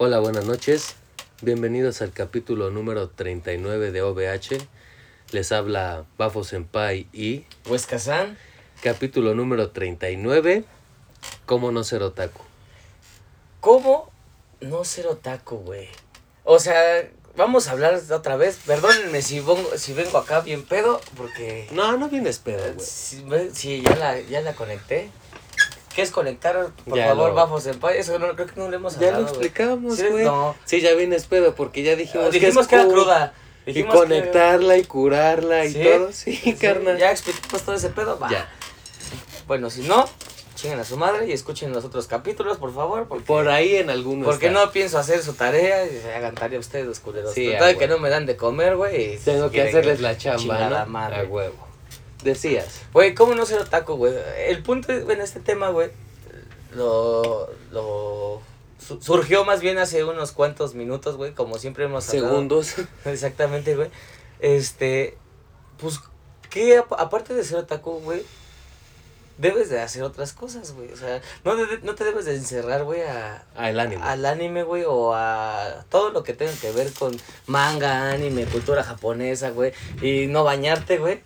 Hola, buenas noches. Bienvenidos al capítulo número 39 de OVH. Les habla Bafo Senpai y Huesca San. capítulo número 39. ¿Cómo no ser otaku? ¿Cómo no ser otaku, güey? O sea, vamos a hablar otra vez. Perdónenme si, vengo, si vengo acá bien pedo, porque... No, no vienes pedo, güey. Sí, ya la, ya la conecté. ¿Qué es conectar? Por Ya favor, lo- Bafo Senpai. Eso no, creo que no lo hemos Ya hablado, lo güey. explicamos, Sí, güey. no. Sí, ya vienes pedo porque ya dijimos, Dijimos es que era cruda. Y que- conectarla y curarla y ¿Sí? todo. Sí, Sí, carnal. Ya explicamos todo ese pedo. Va. Ya. Bueno, si no, chinguen a su madre y escuchen los otros capítulos, por favor. Porque, Por ahí en alguno porque está. no pienso hacer su tarea y se hagan tarea ustedes, los culeros. Sí, Total que no me dan de comer, güey. Tengo que hacerles la chamba, ¿no? madre. A huevo. Decías. Güey, ¿cómo no ser otaku, güey? El punto es, en este tema, güey, lo, lo su- surgió más bien hace unos cuantos minutos, güey, como siempre hemos hablado. Segundos. Exactamente, güey. Este, pues, ¿qué ap- aparte de ser otaku, güey? Debes de hacer otras cosas, güey. O sea, no, de- no te debes de encerrar, güey, a, el anime. al anime, güey, o a todo lo que tenga que ver con manga, anime, cultura japonesa, güey. Y no bañarte, güey.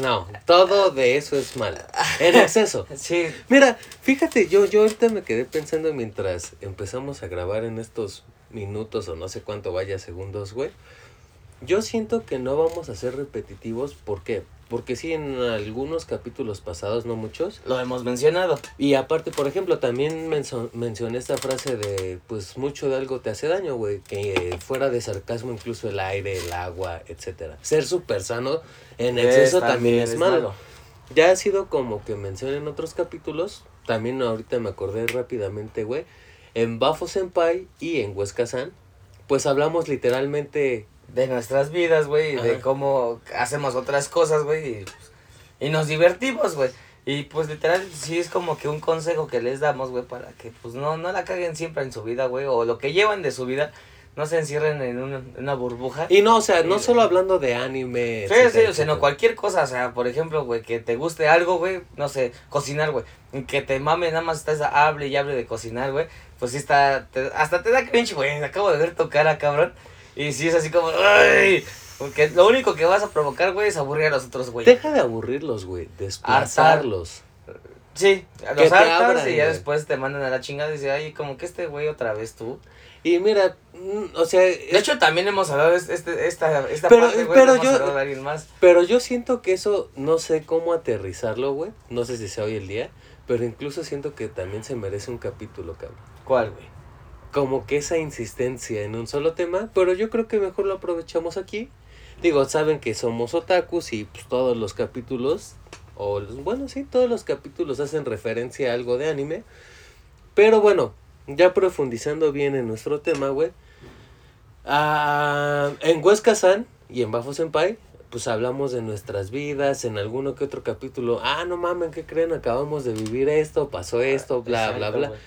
No, todo de eso es malo. En exceso. Sí, Mira, fíjate, yo, yo ahorita me quedé pensando mientras empezamos a grabar en estos minutos o no sé cuánto vaya segundos, güey. Yo siento que no vamos a ser repetitivos. ¿Por qué? Porque sí, en algunos capítulos pasados, no muchos. lo hemos mencionado. Y aparte, por ejemplo, también menso- mencioné esta frase de, pues mucho de algo te hace daño, güey. Que eh, fuera de sarcasmo, incluso el aire, el agua, etcétera. Ser súper sano en exceso Es- también es malo. Ya ha sido como que mencioné en otros capítulos. También ahorita me acordé rápidamente, güey. En Bafo Senpai y en Huesca San, pues hablamos literalmente. De nuestras vidas, güey, de cómo hacemos otras cosas, güey, y, pues, y nos divertimos, güey. Y pues literal, sí es como que un consejo que les damos, güey, para que pues no, no la caguen siempre en su vida, güey, o lo que llevan de su vida, no se encierren en una, en una burbuja. Y no, o sea, no solo hablando de anime. Sí, sí, sino cualquier cosa, o sea, por ejemplo, güey, que te guste algo, güey, no sé, cocinar, güey, que te mame, nada más estás hable y hable de cocinar, güey, pues sí está, te- hasta te da cringe, güey, acabo de ver tu cara, cabrón, y sí es así como, ¡ay! Porque lo único que vas a provocar, güey, es aburrir a los otros, güey. Deja de aburrirlos, güey. Desplazarlos. Sí, a Que los hartas abran, y ya después te mandan a la chingada y dicen, ay, como que este güey otra vez tú. Y mira, mm, o sea. De hecho, también hemos hablado de este, esta, esta Pero- parte, güey, pero hemos yo- hablado de alguien más. Pero yo siento que eso, no sé cómo aterrizarlo, güey. No sé si sea hoy el día. Pero incluso siento que también se merece un capítulo, cabrón. ¿Cuál, güey? Como que esa insistencia en un solo tema. Pero yo creo que mejor lo aprovechamos aquí. Digo, saben que somos otakus y pues todos los capítulos, o bueno, sí, todos los capítulos hacen referencia a algo de anime. Pero bueno, ya profundizando bien en nuestro tema, güey. ah, en Huesca San y en Bafo Senpai, pues hablamos de nuestras vidas, en alguno que otro capítulo. Ah, no mamen, ¿qué creen? Acabamos de vivir esto, pasó esto, bla, bla, Exacto, bla. güey.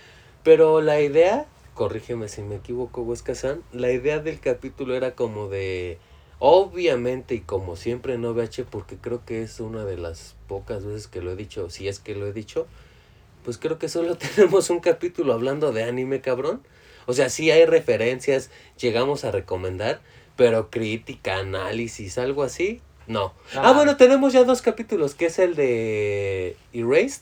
Pero la idea, corrígeme si me equivoco, Huesca San, la idea del capítulo era como de. Obviamente, y como siempre en OVH, porque creo que es una de las pocas veces que lo he dicho, si es que lo he dicho, pues creo que solo tenemos un capítulo hablando de anime, cabrón. O sea, sí hay referencias, llegamos a recomendar, pero crítica, análisis, algo así, no. Ah. Ah, bueno, tenemos ya dos capítulos, que es el de Erased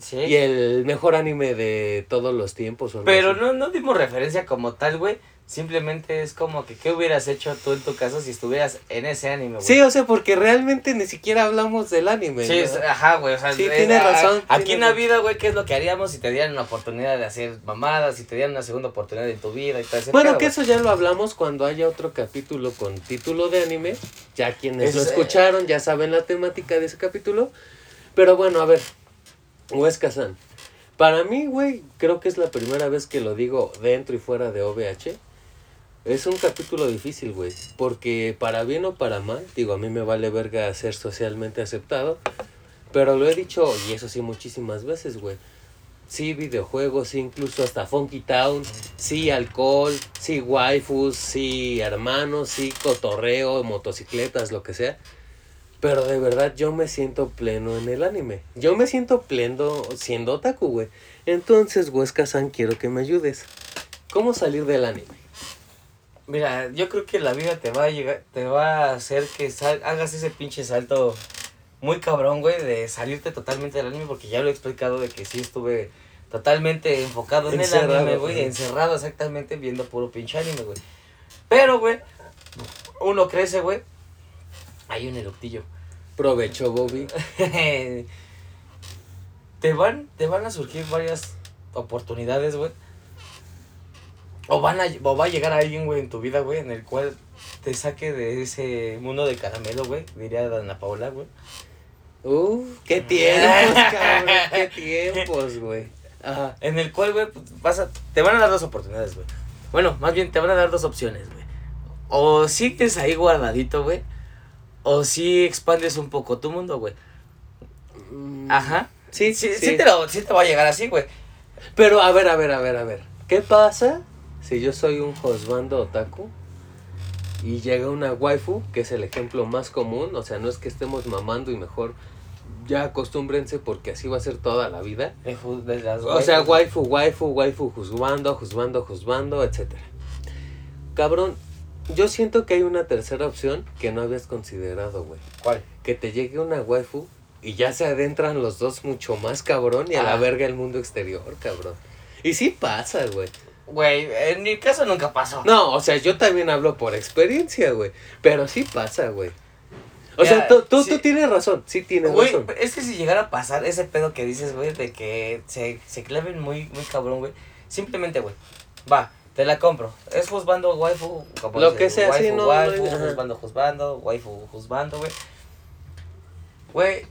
Sí. y el mejor anime de todos los tiempos. o Pero no, no dimos referencia como tal, güey. Simplemente es como que, ¿qué hubieras hecho tú en tu caso si estuvieras en ese anime, güey? Sí, o sea, porque realmente ni siquiera hablamos del anime. Sí, ajá, güey, o sea, Sí, es- tiene a- razón, Aquí tiene en la vida, güey, ¿qué es lo que haríamos si te dieran una oportunidad de hacer mamadas, si te dieran una segunda oportunidad en tu vida y ese Bueno, que eso ya lo hablamos cuando haya otro capítulo con título de anime. Ya quienes lo Es- escucharon ya saben la temática de ese capítulo. Pero bueno, a ver. Huesca-san. Para mí, güey, creo que es la primera vez que lo digo dentro y fuera de OVH. Es un capítulo difícil, güey. Porque para bien o para mal, digo, a mí me vale verga ser socialmente aceptado. Pero lo he dicho, y eso sí, muchísimas veces, güey. Sí, videojuegos, sí, incluso hasta Funky Town. Sí, alcohol, sí, waifus, sí, hermanos, sí, cotorreo, motocicletas, lo que sea. Pero de verdad yo me siento pleno en el anime. Yo me siento pleno siendo otaku, güey. Entonces, Huesca-san, quiero que me ayudes. ¿Cómo salir del anime? Mira, yo creo que la vida te va a llegar, te va a hacer que sal- hagas ese pinche salto muy cabrón, güey, de salirte totalmente del anime, porque ya lo he explicado de que sí estuve totalmente enfocado en el anime, güey, encerrado exactamente viendo puro pinche anime, güey. Pero, güey, uno crece, güey. Hay un eructillo. Provecho, Bobby. te van, te van a surgir varias oportunidades, güey. O van a, o va a llegar alguien, güey, en tu vida, güey, en el cual te saque de ese mundo de caramelo, güey, diría Dana Paola, güey. Uh, qué tiempos, cabrón. Qué tiempos, güey. Ajá. En el cual, güey, pues, vas a, te van a dar dos oportunidades, güey. Bueno, más bien te van a dar dos opciones, güey. O sigues ahí guardadito, güey. O sí expandes un poco tu mundo, güey. Mm, Ajá. Sí, Sí, sí. sí, te lo, sí te va a llegar así, güey. Pero a ver, a ver, a ver, a ver. ¿Qué pasa si yo soy un Josbando otaku y llega una waifu, que es el ejemplo más común? O sea, no es que estemos mamando y mejor ya acostúmbrense porque así va a ser toda la vida. De las O sea, waifu, waifu, waifu, juzgando, juzgando, juzgando, etc. Cabrón, yo siento que hay una tercera opción que no habías considerado, güey. ¿Cuál? Que te llegue una waifu y ya se adentran los dos mucho más, cabrón, y a la Ah. verga el mundo exterior, cabrón. Y sí pasa, güey. Güey, en mi caso nunca pasó. No, o sea, yo también hablo por experiencia, güey. Pero sí pasa, güey. O Mira, sea, tú, tú, sí. tú tienes razón, sí tienes Güey, razón. es que si llegara a pasar ese pedo que dices, güey, de que se, se claven muy, muy cabrón, güey. Simplemente, güey, va, te la compro. Es juzbando, waifu, como Lo que sea, sí, waifu, no, waifu, no, juzbando, juzbando, waifu, juzbando, güey. Güey,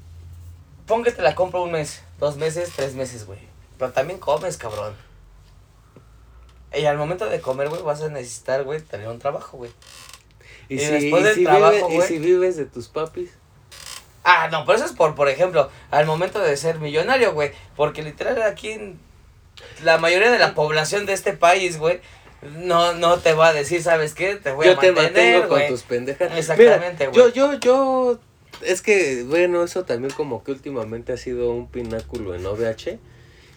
pon que te la compro un mes, dos meses, tres meses, güey. Pero también comes, cabrón. Y al momento de comer, güey, vas a necesitar, güey, tener un trabajo, güey. Y, y si, después y del si trabajo, vive- y güey. si vives de tus papis. Ah, no, pero eso es por, por ejemplo, al momento de ser millonario, güey. Porque literal aquí en la mayoría de la población de este país, güey, no, no te va a decir, ¿sabes qué? Te voy yo a te mantener, mantengo con tus pendejas. Exactamente, Mira, güey. yo, yo, yo, es que, bueno, eso también como que últimamente ha sido un pináculo en OVH.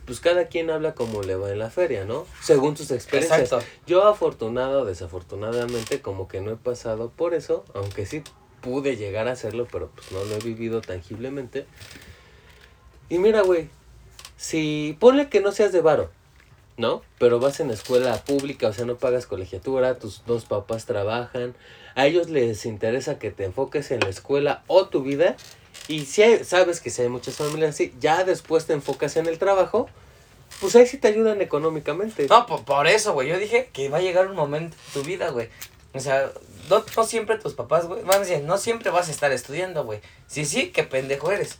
Pues cada quien habla como le va en la feria, ¿no? Según sus experiencias. Exacto. Yo afortunado o desafortunadamente como que no he pasado por eso, aunque sí pude llegar a hacerlo, pero pues no lo he vivido tangiblemente. Y mira, güey, si ponle que no seas de varo, ¿no? Pero vas en escuela pública, o sea, no pagas colegiatura, tus dos papás trabajan, a ellos les interesa que te enfoques en la escuela o tu vida. Y si hay- sabes que si hay muchas familias así, ya después te enfocas en el trabajo, pues ahí sí te ayudan económicamente. No, por, por eso, güey. Yo dije que va a llegar un momento en tu vida, güey. O sea, no, no siempre tus papás, güey, van a decir, no siempre vas a estar estudiando, güey. Sí, sí, qué pendejo eres.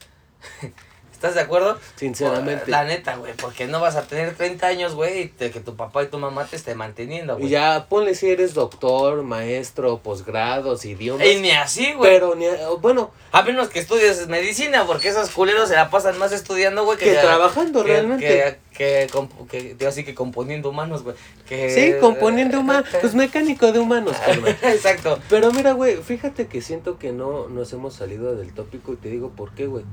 ¿Estás de acuerdo? Sinceramente. La neta, güey, porque no vas a tener 30 años, güey, y te- que tu papá y tu mamá te esté manteniendo, Y güey. ya ponle si eres doctor, maestro, posgrados, idiomas. Y ni así, güey. Pero ni, a- bueno, A menos que estudies medicina, porque esos culeros se la pasan más estudiando, güey, que que, trabajando que, realmente. que, que, que- así que componiendo humanos, güey. Sí, componiendo humanos. Pues mecánico de humanos, carnal. Exacto. Pero mira, güey, fíjate que siento que no nos hemos salido del tópico y te digo por qué, güey.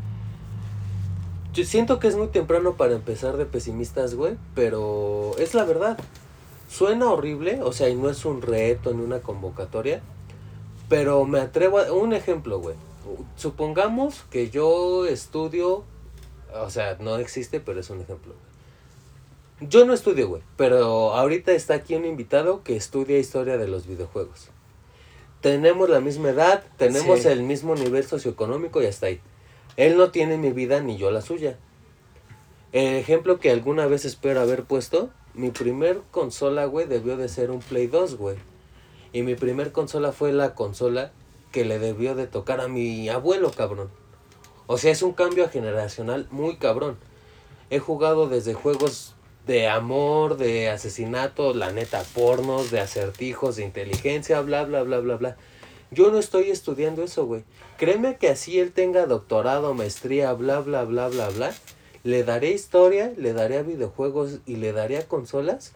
Yo siento que es muy temprano para empezar de pesimistas, güey, pero es la verdad. Suena horrible, o sea, y no es un reto ni una convocatoria, pero me atrevo a... Un ejemplo, güey. Supongamos que yo estudio, o sea, no existe, pero es un ejemplo. Yo no estudio, güey, pero ahorita está aquí un invitado que estudia historia de los videojuegos. Tenemos la misma edad, tenemos Sí. el mismo nivel socioeconómico y hasta ahí. Él no tiene mi vida ni yo la suya. El ejemplo que alguna vez espero haber puesto, mi primer consola, güey, debió de ser un Play 2, güey. Y mi primer consola fue la consola que le debió de tocar a mi abuelo, cabrón. O sea, es un cambio generacional muy cabrón. He jugado desde juegos de amor, de asesinato, la neta, pornos, de acertijos, de inteligencia, bla, bla, bla, bla, bla. Yo no estoy estudiando eso, güey. Créeme que así él tenga doctorado, maestría, bla, bla, bla, bla, bla. Le daré historia, le daré videojuegos y le daré consolas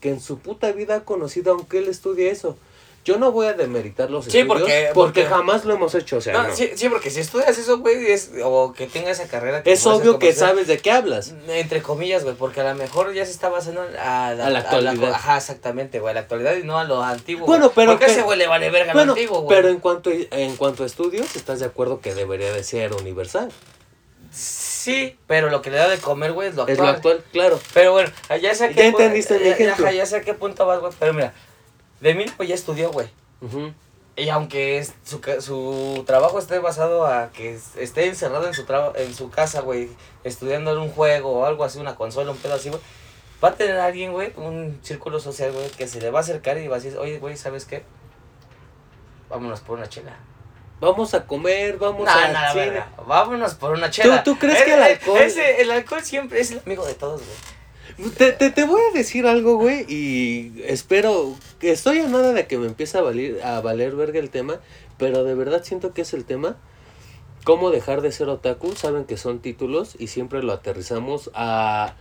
que en su puta vida ha conocido aunque él estudie eso. Yo no voy a demeritar los Sí, estudios porque- porque, porque- jamás lo hemos hecho, o sea, No, no. sí, sí, porque si estudias eso, güey, es, o que tengas esa carrera. que es obvio que sabes de qué hablas. Entre comillas, güey, porque a lo mejor ya se está basando a la, A la actualidad. ajá, exactamente, güey, a la actualidad y no a lo antiguo. Bueno, pero Porque que- ese güey le vale verga Bueno, lo antiguo, güey. pero en cuanto en cuanto a estudios, ¿estás de acuerdo que debería de ser universal? Sí, pero lo que le da de comer, güey, es lo actual. Es lo actual, claro. Pero bueno, ya sé a qué entendiste mi ya- ya- ejemplo. ajá, ya sé a qué punto vas, güey. Pero mira, de mí, pues ya estudió, güey. Ujú. Y aunque es- su, su trabajo esté basado a que es- esté encerrado en su, traba- en su casa, güey, estudiando en un juego o algo así, una consola, un pedo así, güey, va a tener alguien, güey, un círculo social, güey, que se le va a acercar y va a decir, oye, güey, ¿sabes qué? Vámonos por una chela. Vamos a comer, vamos No, a no, la Vámonos por una chela. tú crees Es- que el alcohol- Ese, el alcohol siempre es el amigo de todos, güey. Te, te, te voy a decir algo, güey, y espero, estoy a nada de que me empiece a valer, a valer verga el tema, pero de verdad siento que es el tema. ¿Cómo dejar de ser otaku? Saben que son títulos y siempre lo aterrizamos a,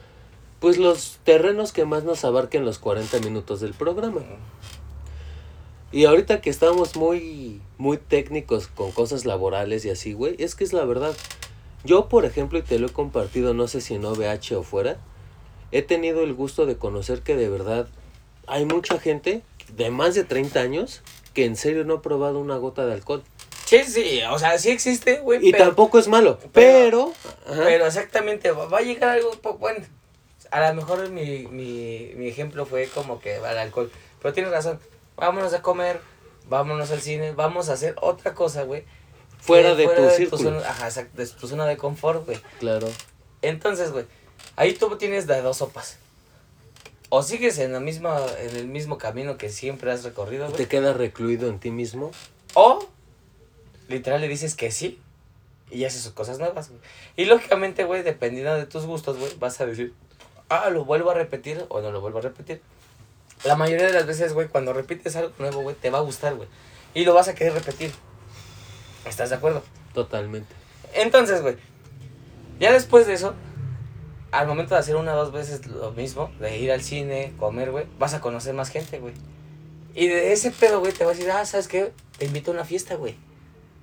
pues, los terrenos que más nos abarquen los 40 minutos del programa. Y ahorita que estamos muy, muy técnicos con cosas laborales y así, güey, es que es la verdad. Yo, por ejemplo, y te lo he compartido, no sé si en OVH o fuera, he tenido el gusto de conocer que de verdad hay mucha gente de más de 30 años que en serio no ha probado una gota de alcohol. Sí, sí, o sea, sí existe, güey, Y pero... tampoco es malo, pero... Pero exactamente, va, a llegar algo, bueno, a lo mejor mi, mi, mi ejemplo fue como que al alcohol, pero tienes razón, vámonos a comer, vámonos al cine, vamos a hacer otra cosa, güey. fuera de tu círculo. zona, ajá, exacto, de tu zona de confort, güey. Claro. Entonces, güey, ahí tú tienes de dos sopas. O sigues en la misma, en el mismo camino que siempre has recorrido, güey. Te quedas recluido en ti mismo. O literal le dices que sí y haces cosas nuevas, güey. Y lógicamente, güey, dependiendo de tus gustos, güey, vas a decir, ah, lo vuelvo a repetir o no lo vuelvo a repetir. La mayoría de las veces, güey, cuando repites algo nuevo, güey, te va a gustar, güey. Y lo vas a querer repetir. ¿Estás de acuerdo? Totalmente. Entonces, güey, ya después de eso, al momento de hacer una o dos veces lo mismo, de ir al cine, comer, güey, vas a conocer más gente, güey. Y de ese pedo, güey, te vas a decir, ah, ¿sabes qué? Te invito a una fiesta, güey.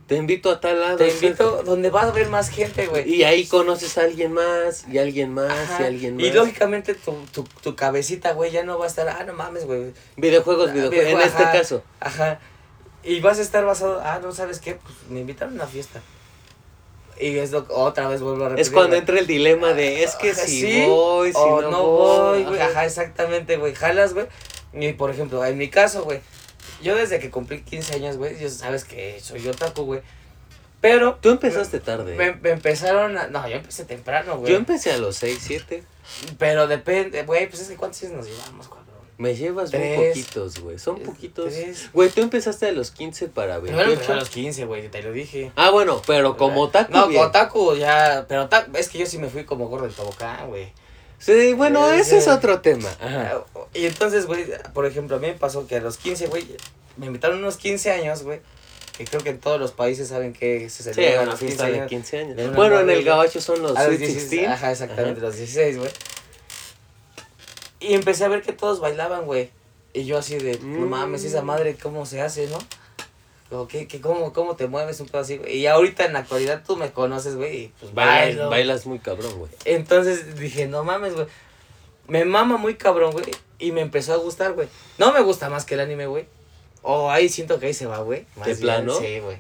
Te invito a tal lado. Te invito donde vas a ver más gente, güey. Y ahí conoces a alguien más, y alguien más, Ajá. y alguien más. Y lógicamente tu, tu, tu cabecita, güey, ya no va a estar, ah, no mames, güey. Videojuegos, videojuegos. En este caso. Ajá. Y vas a estar basado, ah, no sabes qué, pues me invitaron a una fiesta. Y es lo otra vez vuelvo a repetir. Es cuando güey. entra el dilema de es que si sí voy, si o no, no voy, güey. Ajá, exactamente, güey. Jalas, güey. Y por ejemplo, en mi caso, güey. Yo desde que cumplí 15 años, güey, yo sabes que soy otaku, güey. Pero Tú empezaste tarde. me, me empezaron a. No, yo empecé temprano, güey. Yo empecé a los 6, 7. Pero depende, güey, pues es que cuántos años nos llevamos, cabrón. Me llevas muy Tres. poquitos, güey. Son Tres. poquitos. Güey, tú empezaste a los 15 para Primero empecé 28. a los 15, güey, te lo dije. Ah, bueno, pero como otaku. No, bien. como otaku ya. Pero ta- es que yo sí me fui como gordo del tobocán, güey. Sí, bueno, Sí, ese es sí. otro tema. Ajá. Y entonces, güey, por ejemplo, a mí me pasó que a los 15, güey, me invitaron unos 15 años, güey. Que creo que en todos los países saben que se Sí, celebra una los fiesta 15 de años. 15 años. de Bueno, en el gabacho son los A los Sweet 16, 16. Ajá, exactamente, Ajá. los 16, güey. Y empecé a ver que todos bailaban, güey. Y yo así de, no Mm. mames, esa madre, ¿cómo se hace, no? Como, ¿qué, qué, cómo, ¿Cómo te mueves un poco así, güey? Y ahorita en la actualidad tú me conoces, güey, y pues Bailas, bailo. bailas muy cabrón, güey. Entonces dije, no mames, güey. Me mama muy cabrón, güey. Y me empezó a gustar, güey. No me gusta más que el anime, güey. O ahí siento que ahí se va, güey. Más ¿De plano? Sí, güey.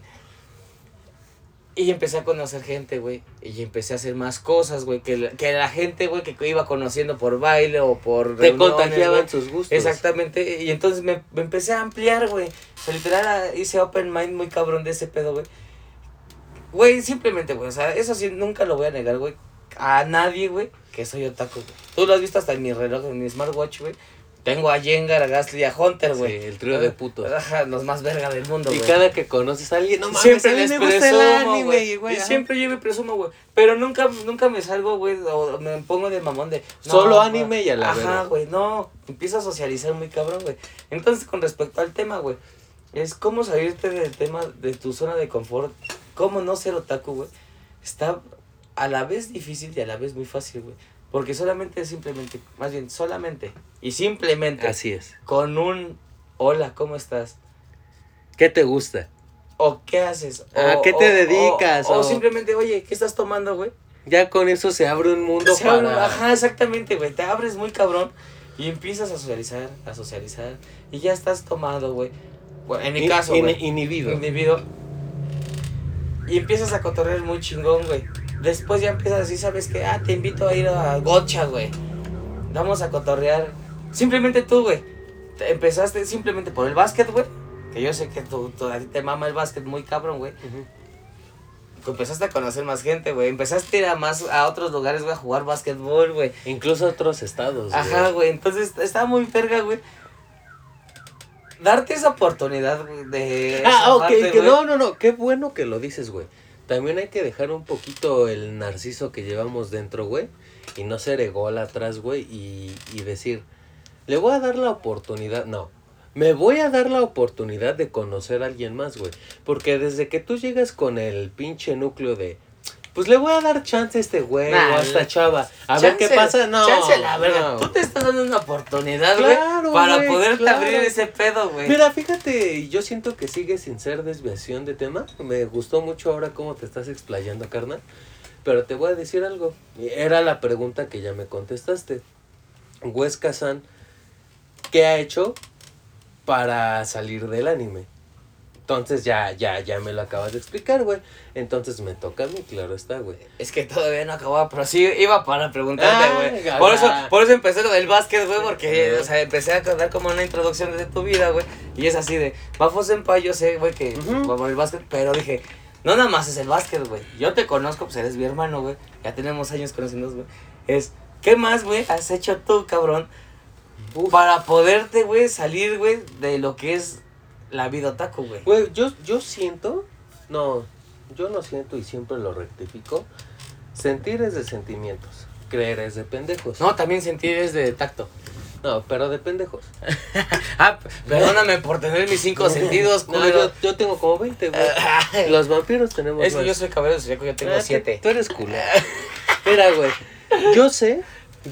Y empecé a conocer gente, güey. Y empecé a hacer más cosas, güey. Que, que la gente, güey, que iba conociendo por baile o por Te contagiaban sus gustos. Exactamente. Y entonces me, me empecé a ampliar, güey. O sea, literal ah, hice open mind muy cabrón de ese pedo, güey. Güey, simplemente, güey. O sea, eso sí, nunca lo voy a negar, güey. A nadie, güey, que soy otaku, güey. Tú lo has visto hasta en mi reloj, en mi smartwatch, güey. Tengo a Jengar, a Gastly y a Hunter, Sí, güey. el trío de putos. Ajá, los más verga del mundo, Y güey. cada que conoces a alguien, no mames, siempre les me gusta presumo, el anime, güey. y, Y siempre yo me presumo, güey. Pero nunca, nunca me salgo, güey, o me pongo de mamón de... no, Solo anime y a la Ajá, güey, no. Empiezo a socializar muy cabrón, güey. Entonces, con respecto al tema, güey, es cómo salirte del tema de tu zona de confort. Cómo no ser otaku, güey. Está a la vez difícil y a la vez muy fácil, güey. Porque solamente, simplemente, más bien, solamente y simplemente Así es. con un hola, ¿cómo estás? ¿Qué te gusta? ¿O qué haces? ¿A O- qué te o- dedicas? O, simplemente, oye, ¿qué estás tomando, güey? Ya con eso se abre un mundo Se abre- para... Ajá, exactamente, güey. Te abres muy cabrón y empiezas a socializar, a socializar. Y ya estás tomado, güey. Bueno, en mi In- caso, in- güey. inhibido. Inhibido. Y empiezas a cotorrear muy chingón, güey. Después ya empiezas así, ¿sabes qué? Ah, te invito a ir a Gocha, güey. Vamos a cotorrear. Simplemente tú, güey. te- Empezaste simplemente por el básquet, güey. Que yo sé que tú, tú- a ti te mama el básquet muy cabrón, güey. Que Empezaste a conocer más gente, güey. Empezaste a ir a más a otros lugares, güey, a jugar básquetbol, güey. Incluso otros estados, güey. Ajá, güey. Entonces está muy verga, güey. Darte esa oportunidad, güey, de. Ah, ok, parte, que no, no, no, qué bueno que lo dices, güey. También hay que dejar un poquito el narciso que llevamos dentro, güey, y no ser ególatras, güey, y, y decir, le voy a dar la oportunidad, no, me voy a dar la oportunidad de conocer a alguien más, güey, porque desde que tú llegas con el pinche núcleo de, pues le voy a dar chance a este güey Nah, o a esta chava, a ver qué pasa, no. Chance la verga. no. Tú te estás dando una oportunidad, güey. Claro, para güey, poderte claro. abrir ese pedo, güey. Mira, fíjate, yo siento que sigue sin ser desviación de tema. Me gustó mucho ahora cómo te estás explayando, carnal. Pero te voy a decir algo. Era la pregunta que ya me contestaste. Huesca San, ¿qué ha hecho para salir del anime? Entonces ya, ya, ya me lo acabas de explicar, güey. Entonces me toca a mí, claro está, güey. Es que todavía no acababa, pero sí iba para preguntarte, Ah, güey. por, eso, por eso empecé lo del básquet, güey, porque, o sea, empecé a dar como una introducción de tu vida, güey. Y es así de, Bafo Senpai, yo sé, güey, que va por el básquet, pero dije, no nada más es el básquet, güey. Yo te conozco, pues eres mi hermano, güey. Ya tenemos años conociéndonos, güey. Es, ¿qué más, güey, has hecho tú, cabrón? Para poderte, güey, salir, güey, de lo que es la vida otaku, güey. Güey, yo, yo siento, no, yo no siento y siempre lo rectifico. Sentir es de sentimientos, creer es de pendejos. No, también sentí desde tacto. No, pero de pendejos. Ah, perdóname por tener mis cinco sentidos, No, culero. yo, yo tengo como 20, güey. Los vampiros tenemos Es que yo soy cabello zodiaco, yo tengo Ah, siete. Tú, eres culo. Mira, güey, yo sé,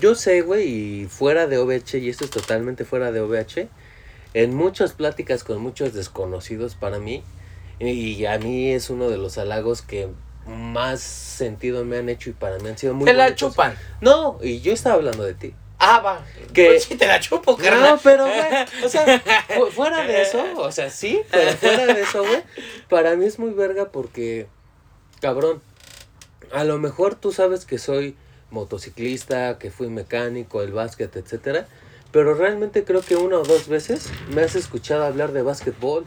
yo sé, güey, y fuera de OVH, y esto es totalmente fuera de OVH, en muchas pláticas con muchos desconocidos para mí, y a mí es uno de los halagos que más sentido me han hecho y para mí han sido muy Te la bonitos. chupan. No, y yo estaba hablando de ti. Ah, va. Que- Pues sí, te la chupo, carnal. No, pero, güey, o sea, fu- fuera de eso, o sea, sí, pero fuera de eso, güey, para mí es muy verga porque, cabrón, a lo mejor tú sabes que soy motociclista, que fui mecánico, el básquet, etcétera, pero realmente creo que una o dos veces me has escuchado hablar de básquetbol,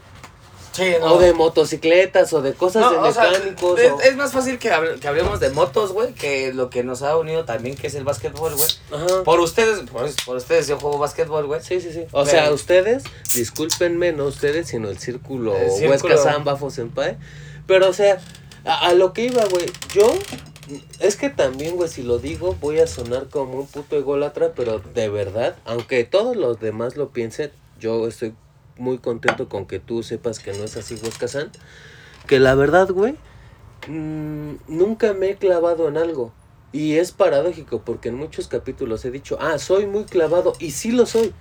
Sí, no. o de motocicletas, o de cosas No, de o sea, mecánicos, es, más fácil que, hable- que hablemos de motos, güey, que lo que nos ha unido también, que es el básquetbol, güey. Por ustedes, por, por ustedes yo juego básquetbol, güey. Sí, sí, sí. O Pero- sea, ustedes, discúlpenme, no ustedes, sino el círculo, El círculo. Huesca Samba Senpai. Pero, o sea, a, a lo que iba, güey, yo, es que también, güey, si lo digo, voy a sonar como un puto ególatra, pero de verdad, aunque todos los demás lo piensen, yo estoy muy contento con que tú sepas que no es así, Huesca San. Que la verdad, güey, mm, nunca me he clavado en algo. Y es paradójico porque en muchos capítulos he dicho, ah, soy muy clavado y sí lo soy.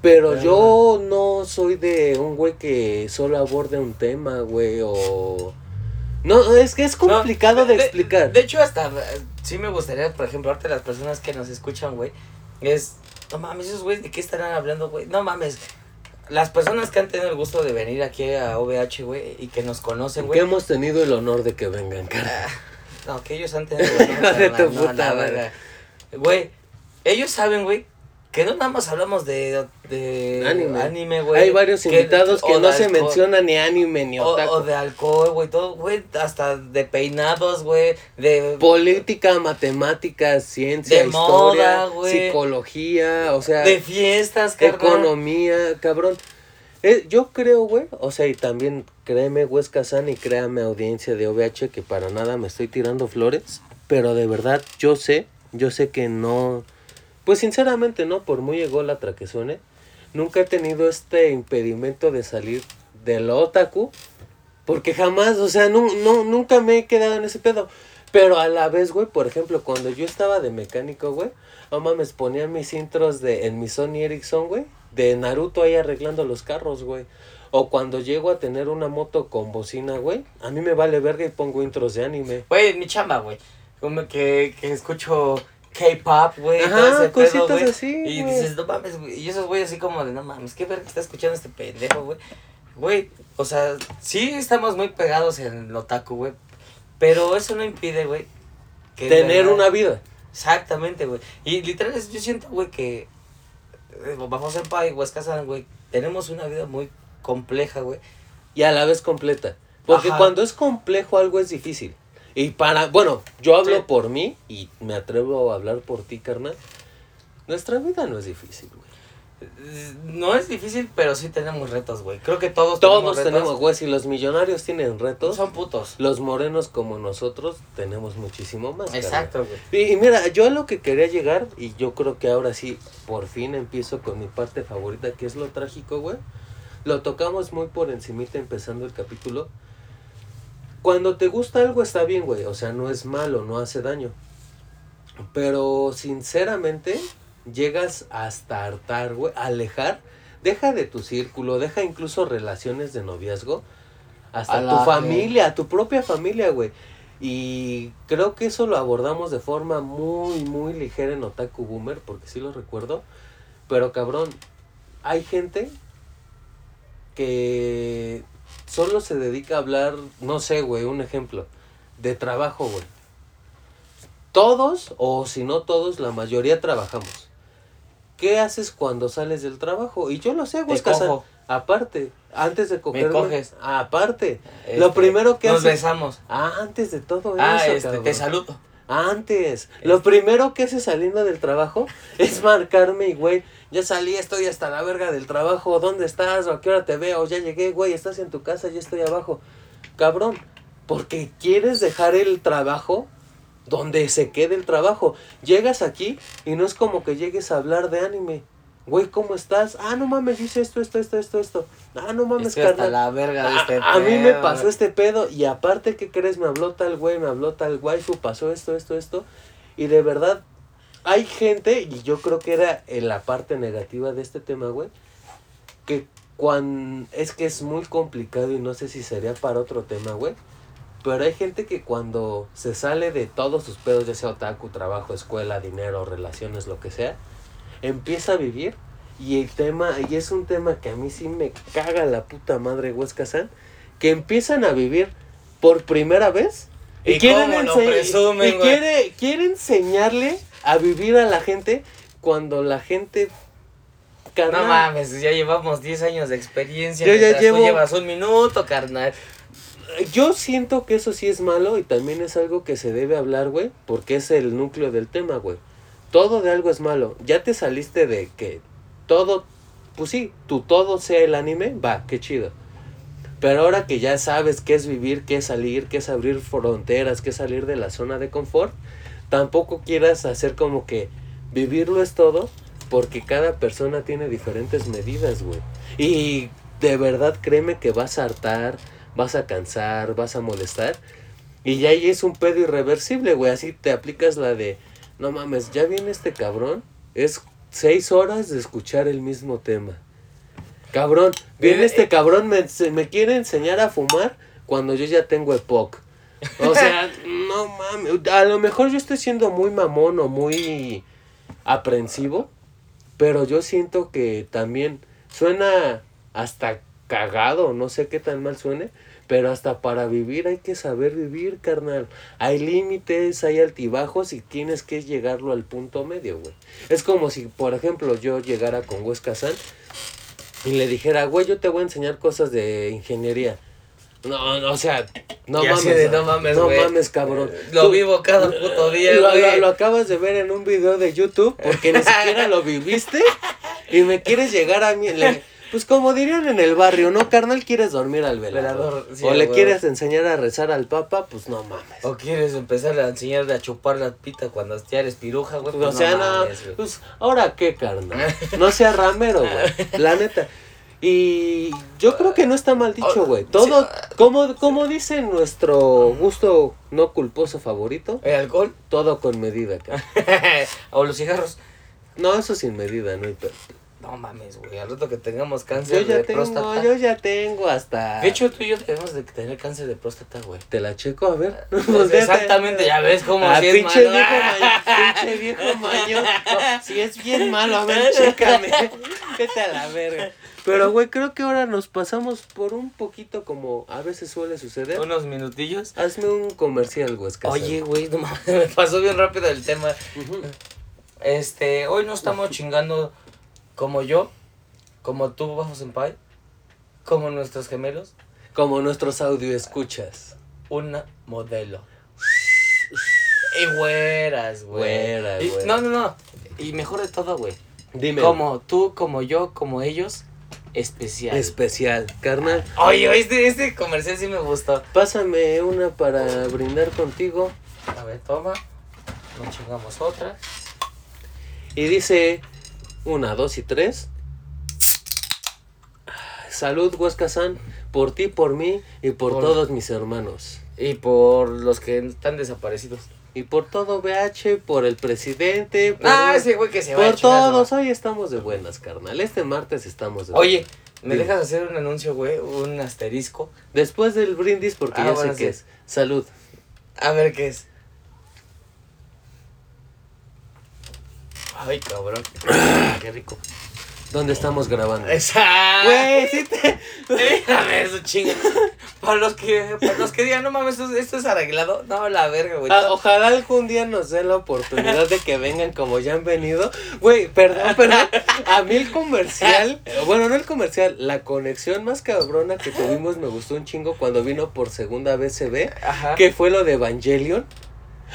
Pero Pero- yo no soy de un güey que solo aborde un tema, güey, o... No, es que es complicado No, de, explicar. De hecho, hasta eh, sí me gustaría, por ejemplo, ahorita las personas que nos escuchan, güey, es, no mames, esos güeyes, ¿de qué estarán hablando, güey? No mames. Las personas que han tenido el gusto de venir aquí a OVH, güey, y que nos conocen, que güey. hemos tenido el honor de que vengan, cara. No, que ellos han tenido el honor, De tu puta. Güey, ellos saben, güey, que no nada más hablamos de, de Anime. güey. Hay varios que- invitados que no se alcohol. menciona ni anime ni O, otaku. o de alcohol, güey, todo, güey, hasta de peinados, güey, de... Política, matemáticas, ciencia, De historia, moda, güey. psicología, o sea... De fiestas, carnal. Economía, cabrón. Eh, yo creo, güey, o sea, y también créeme, Huesca San, y créame, audiencia de OVH, que para nada me estoy tirando flores, pero de verdad, yo sé, yo sé que no, pues sinceramente, no, por muy ególatra que suene, nunca he tenido este impedimento de salir del otaku, porque jamás, o sea, nu- no, nunca me he quedado en ese pedo. Pero a la vez, güey, por ejemplo, cuando yo estaba de mecánico, güey, no mames, ponía mis intros de, en mi Sony Ericsson, güey, de Naruto ahí arreglando los carros, güey. O cuando llego a tener una moto con bocina, güey, a mí me vale verga y pongo intros de anime. Güey, mi chamba, güey. Como que, que escucho K-pop, güey. Todo ese pedo, cositas güey. así, Y dices, no mames, güey. Y esos güey así como de, no mames, qué verga está escuchando este pendejo, güey. Güey, o sea, sí estamos muy pegados en el otaku, güey. Pero eso no impide, güey. Tener verdad- una vida. Exactamente, güey. Y literal, yo siento, güey, que eh, Bajo Senpai y Huesca-san, güey, tenemos una vida muy compleja, güey. y a la vez completa. Porque Ajá. cuando es complejo algo es difícil. Y para, bueno, yo hablo Sí. por mí y me atrevo a hablar por ti, carnal. Nuestra vida no es difícil, güey. No es difícil, pero sí tenemos retos, güey. Creo que todos, Todos retos. tenemos, güey, si los millonarios tienen retos, Son putos. los morenos como nosotros tenemos muchísimo más. Exacto, güey. Y, y mira, yo a lo que quería llegar, y yo creo que ahora sí, por fin empiezo con mi parte favorita, que es lo trágico, güey. Lo tocamos muy por encimita empezando el capítulo. Cuando te gusta algo está bien, güey. O sea, no es malo, no hace daño. Pero sinceramente, llegas hasta hartar, güey, alejar. Deja de tu círculo, deja incluso relaciones de noviazgo. Hasta tu familia, a tu propia familia, güey. Y creo que eso lo abordamos de forma muy, muy ligera en Otaku Boomer, porque sí lo recuerdo. Pero cabrón, hay gente que solo se dedica a hablar, no sé, güey, un ejemplo, de trabajo, güey. Todos, o si no todos, la mayoría trabajamos. ¿Qué haces cuando sales del trabajo? Y yo lo sé, güey. Aparte, antes de cogerme. coges. Aparte. Lo Este, primero que Nos haces. besamos. Ah, antes de todo Ah, eso, este, cabrón. te saludo. Antes. Lo primero que haces saliendo del trabajo es marcarme y, güey, ya salí, estoy hasta la verga del trabajo. ¿Dónde estás? ¿O a qué hora te veo? Ya llegué, güey, estás en tu casa, ya estoy abajo. Cabrón, porque quieres dejar el trabajo donde se quede el trabajo. Llegas aquí y no es como que llegues a hablar de anime. Güey, ¿cómo estás? Ah, no mames, hice esto, esto, esto, esto, esto. Ah, no mames, Estoy hasta carnal. la verga de A, a mí me pasó este pedo y aparte, ¿qué crees? Me habló tal güey, me habló tal waifu, pasó esto, esto, esto. Y de verdad, hay gente, y yo creo que era en la parte negativa de este tema, güey, que cuando... Es que es muy complicado y no sé si sería para otro tema, güey. Pero hay gente que cuando se sale de todos sus pedos, ya sea otaku, trabajo, escuela, dinero, relaciones, lo que sea, empieza a vivir y el tema, y es un tema que a mí sí me caga la puta madre Huesca San, que empiezan a vivir por primera vez ¿Y presumen, y quiere, quiere enseñarle a vivir a la gente cuando la gente No mames, ya llevamos 10 años de experiencia. Yo ya llevo- Tú llevas un minuto, carnal. Yo siento que eso sí es malo y también es algo que se debe hablar, güey, porque es el núcleo del tema, güey. Todo de algo es malo. Ya te saliste de que todo, pues sí, tu todo sea el anime, va, qué chido. Pero ahora que ya sabes qué es vivir, qué es salir, qué es abrir fronteras, qué es salir de la zona de confort, tampoco quieras hacer como que vivirlo es todo, porque cada persona tiene diferentes medidas, güey. Y de verdad créeme que vas a hartar, vas a cansar, vas a molestar. Y ya ahí es un pedo irreversible, güey. Así te aplicas la de, no mames, ya viene este cabrón. Es seis horas de escuchar el mismo tema. Cabrón, viene Eh, este eh. cabrón, me, se- me quiere enseñar a fumar cuando yo ya tengo EPOC. O sea, no mames. A lo mejor yo estoy siendo muy mamón o muy aprensivo. Pero yo siento que también suena hasta cagado, no sé qué tan mal suene, pero hasta para vivir hay que saber vivir, carnal. Hay límites, hay altibajos y tienes que llegarlo al punto medio, güey. Es como si, por ejemplo, yo llegara con Huesca San y le dijera, güey, yo te voy a enseñar cosas de ingeniería. No, no, o sea, no mames. de, no mames, no mames, cabrón. Lo Tú- vivo cada puto día, lo, lo- lo acabas de ver en un video de YouTube porque ni siquiera lo viviste y me quieres llegar a mí. le- pues como dirían en el barrio, ¿no, carnal? ¿Quieres dormir al velador? Velador, sí, o le quieres enseñar a rezar al papa, pues no mames. O quieres empezar a enseñarle a chupar la pita cuando ya eres piruja, güey. o Pues sea, no no, mames, güey. pues ahora qué, carnal. No sea ramero, güey. La neta. Y yo creo que no está mal dicho, güey. Todo, Sí. como, como dice nuestro gusto no culposo favorito, ¿El alcohol? todo con medida, cara. o los cigarros. No, eso sin medida, no hay. No mames, güey. Al rato que tengamos cáncer Yo ya de tengo, próstata. yo ya tengo hasta. De hecho, tú y yo debemos de tener cáncer de próstata, güey. te la checo, a ver. Pues Pues exactamente, ya ves cómo Ah, si es pinche malo. viejo mayor, pinche viejo mayor. No, si es bien malo, a ver, chécame. Vete a la verga. Pero, güey, creo que ahora nos pasamos por un poquito como a veces suele suceder. Unos minutillos. Hazme un comercial, güey. Oye, güey, no mames, me pasó bien rápido el tema. Este, hoy no estamos chingando como yo, como tú, Bajo Senpai, como nuestros gemelos, Como nuestros audio escuchas. una modelo. Y güeras, güey. Güeras, Y- güey. No, no, no. Y mejor de todo, güey. Dime. Como tú, como yo, como ellos, especial. Especial. Carnal, Oye, este, este comercial sí me gustó. pásame una para brindar contigo. A ver, toma. Nos chingamos otra. Y dice una, dos y tres. Salud, Huesca San, por ti, por mí y por, Por- todos mis hermanos. Y por los que están desaparecidos. Y por todo BH, por el presidente, por, Ah, ese güey que se va a por todos. Hoy estamos de buenas, carnal. Este martes estamos de buenas. Oye, ¿me Dime. dejas hacer un anuncio, güey? Un asterisco. Después del brindis, porque Ah, ya bueno, sé qué es. Salud. A ver qué es. Ay, cabrón. qué rico. ¿Dónde estamos grabando? Exacto. Güey, sí te... Déjame eso, chinga. Para los que, para los que digan, no mames, esto, esto es arreglado. No, la verga, güey. Ah, ojalá algún día nos dé la oportunidad de que vengan como ya han venido. Güey, perdón, pero a mí el comercial, bueno, no el comercial, la conexión más cabrona que tuvimos me gustó un chingo cuando vino por segunda vez se ve, Ajá. que fue lo de Evangelion.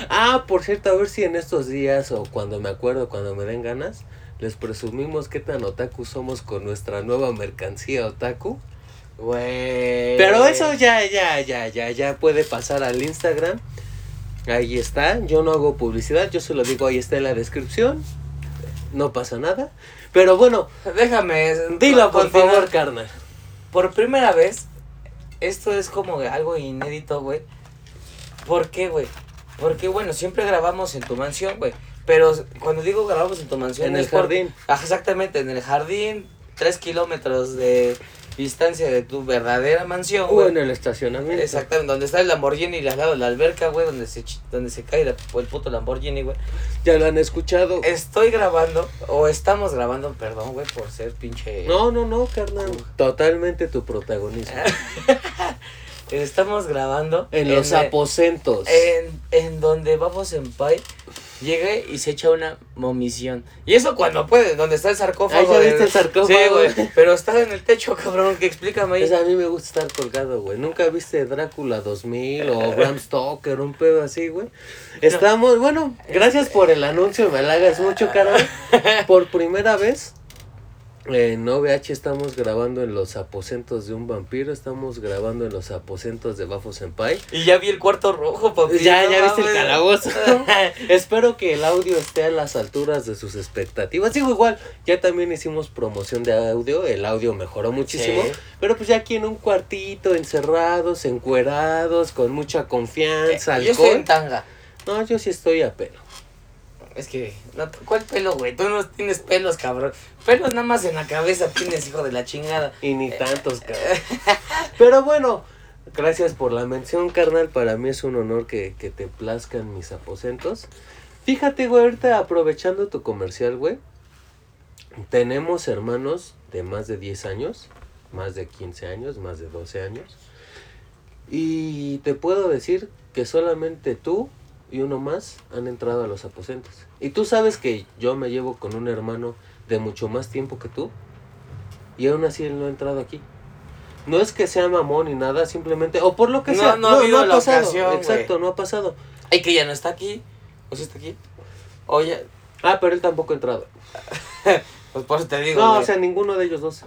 Ah, por cierto, a ver si en estos días o cuando me acuerdo, cuando me den ganas, les presumimos qué tan otaku somos con nuestra nueva mercancía otaku. Güey. Pero eso ya, ya, ya, ya, ya puede pasar al Instagram. Ahí está. Yo no hago publicidad, yo se lo digo, ahí está en la descripción. No pasa nada. Pero bueno, Déjame. dilo por continuar. favor, carnal. Por primera vez, esto es como algo inédito, güey. ¿Por qué, güey? Porque, bueno, siempre grabamos en tu mansión, güey. Pero cuando digo grabamos en tu mansión... En el por- jardín. Ajá, exactamente, en el jardín, tres kilómetros de distancia de tu verdadera mansión, O en el estacionamiento. Exactamente, donde está el Lamborghini y al lado de la alberca, güey, donde se, donde se cae la- el puto Lamborghini, güey. Ya lo han escuchado. Estoy grabando, o estamos grabando, perdón, güey, por ser pinche... No, no, no, carnal. Totalmente tu protagonismo. Estamos grabando En los el- aposentos. en, en donde vamos en Pai llega y se echa una momisión. Y eso cuando puede, donde está el sarcófago. Ah, ¿ya de- el sarcófago? Sí, güey. Pero está en el techo, cabrón, que explícame ahí. Es, a mí me gusta estar colgado, güey. ¿Nunca viste Drácula 2000 o Bram Stoker, un pedo así, güey? Estamos, bueno, gracias por el anuncio, me halagas mucho, carnal. Por primera vez en OVH estamos grabando en los aposentos de un vampiro, estamos grabando en los aposentos de Bafo Senpai. Y ya vi el cuarto rojo, papi. Ya, no ya viste el calabozo. Espero que el audio esté a las alturas de sus expectativas. Digo, igual, ya también hicimos promoción de audio. El audio mejoró muchísimo. Sí. Pero pues ya aquí en un cuartito, encerrados, encuerados, con mucha confianza, Eh, Yo estoy en alcohol. tanga. No, yo sí estoy a pelo. Es que, no, ¿cuál pelo, güey? Tú no tienes pelos, cabrón. Pelos nada más en la cabeza tienes, hijo de la chingada. Y ni tantos, cabrón. Pero bueno, gracias por la mención, carnal. Para mí es un honor que, que te plazcan mis aposentos. Fíjate, güey, ahorita aprovechando tu comercial, güey. Tenemos hermanos de más de 10 años, más de 15 años, más de 12 años. Y te puedo decir que solamente tú y uno más han entrado a los aposentos. Y tú sabes que yo me llevo con un hermano de mucho más tiempo que tú. Y aún así él no ha entrado aquí. No es que sea mamón ni nada, simplemente, o por lo que No, sea, no ha habido la pasado. ocasión, Exacto, no ha pasado. Ay, que ya no está aquí. ¿O sí está aquí? Oye, Ah, pero él tampoco ha entrado. pues por eso te digo. No, o sea, ninguno de ellos dos.